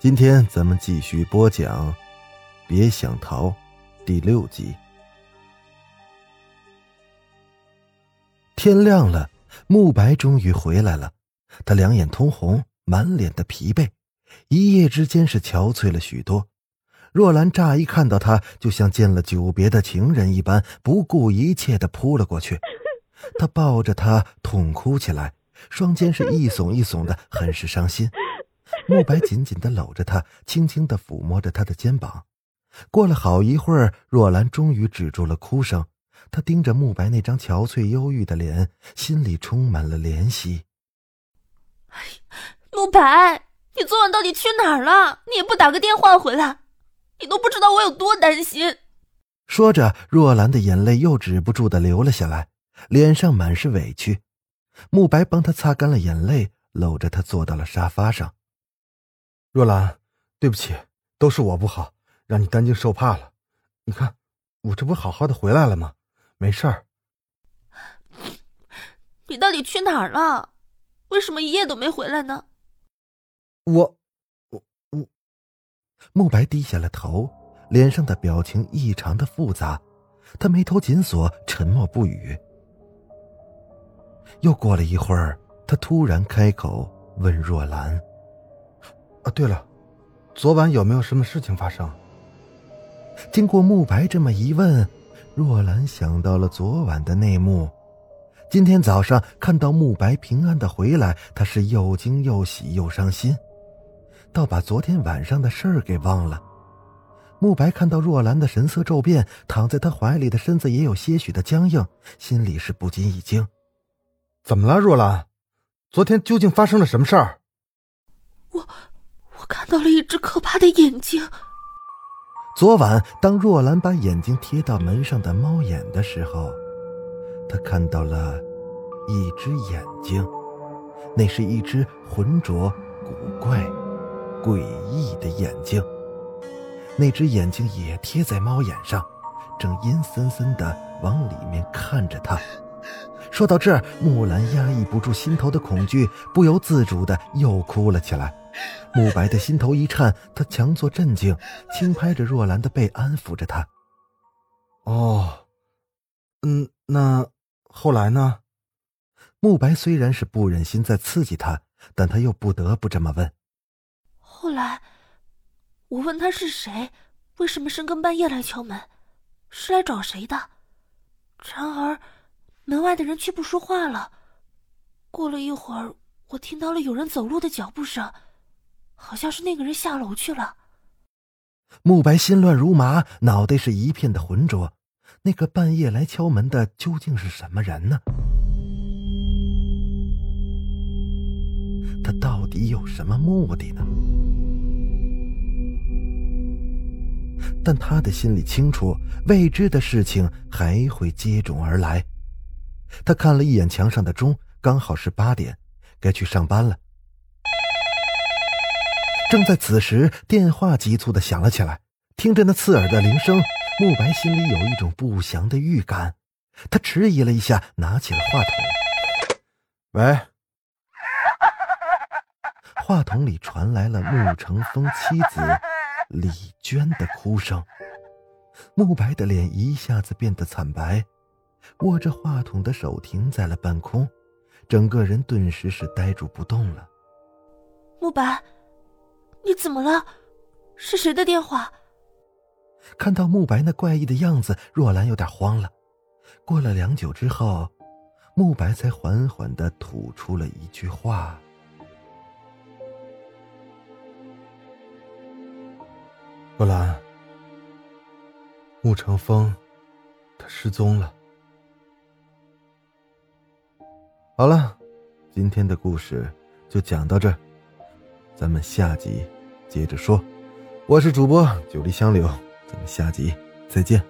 今天咱们继续播讲《别想逃》第六集。天亮了，慕白终于回来了，他两眼通红，满脸的疲惫，一夜之间是憔悴了许多。若兰乍一看到他，就像见了久别的情人一般，不顾一切的扑了过去。他抱着他痛哭起来，双肩是一耸一耸的，很是伤心。慕白紧紧的搂着她，轻轻的抚摸着她的肩膀。过了好一会儿，若兰终于止住了哭声。她盯着慕白那张憔悴忧郁的脸，心里充满了怜惜。哎，慕白，你昨晚到底去哪儿了？你也不打个电话回来，你都不知道我有多担心。说着，若兰的眼泪又止不住的流了下来，脸上满是委屈。慕白帮她擦干了眼泪，搂着她坐到了沙发上。若兰，对不起，都是我不好，让你担惊受怕了。你看，我这不好好的回来了吗？没事儿。你到底去哪儿了？为什么一夜都没回来呢？我，我，我。慕白低下了头，脸上的表情异常的复杂，他眉头紧锁，沉默不语。又过了一会儿，他突然开口问若兰。啊，对了，昨晚有没有什么事情发生？经过慕白这么一问，若兰想到了昨晚的内幕。今天早上看到慕白平安的回来，她是又惊又喜又伤心，倒把昨天晚上的事儿给忘了。慕白看到若兰的神色骤变，躺在他怀里的身子也有些许的僵硬，心里是不禁一惊。怎么了，若兰？昨天究竟发生了什么事儿？我。看到了一只可怕的眼睛。昨晚，当若兰把眼睛贴到门上的猫眼的时候，她看到了一只眼睛，那是一只浑浊、古怪、诡异的眼睛。那只眼睛也贴在猫眼上，正阴森森的往里面看着她。说到这儿，木兰压抑不住心头的恐惧，不由自主的又哭了起来。慕白的心头一颤，他强作镇静，轻拍着若兰的背，安抚着她。哦，嗯，那后来呢？慕白虽然是不忍心再刺激他，但他又不得不这么问。后来，我问他是谁，为什么深更半夜来敲门，是来找谁的？然而，门外的人却不说话了。过了一会儿，我听到了有人走路的脚步声。好像是那个人下楼去了。慕白心乱如麻，脑袋是一片的浑浊。那个半夜来敲门的究竟是什么人呢？他到底有什么目的呢？但他的心里清楚，未知的事情还会接踵而来。他看了一眼墙上的钟，刚好是八点，该去上班了。正在此时，电话急促的响了起来。听着那刺耳的铃声，慕白心里有一种不祥的预感。他迟疑了一下，拿起了话筒。喂。话筒里传来了穆成风妻子李娟的哭声。慕白的脸一下子变得惨白，握着话筒的手停在了半空，整个人顿时是呆住不动了。慕白。你怎么了？是谁的电话？看到慕白那怪异的样子，若兰有点慌了。过了良久之后，慕白才缓缓的吐出了一句话：“若兰，穆成风，他失踪了。”好了，今天的故事就讲到这儿，咱们下集。接着说：“我是主播九黎香柳，咱们下集再见。”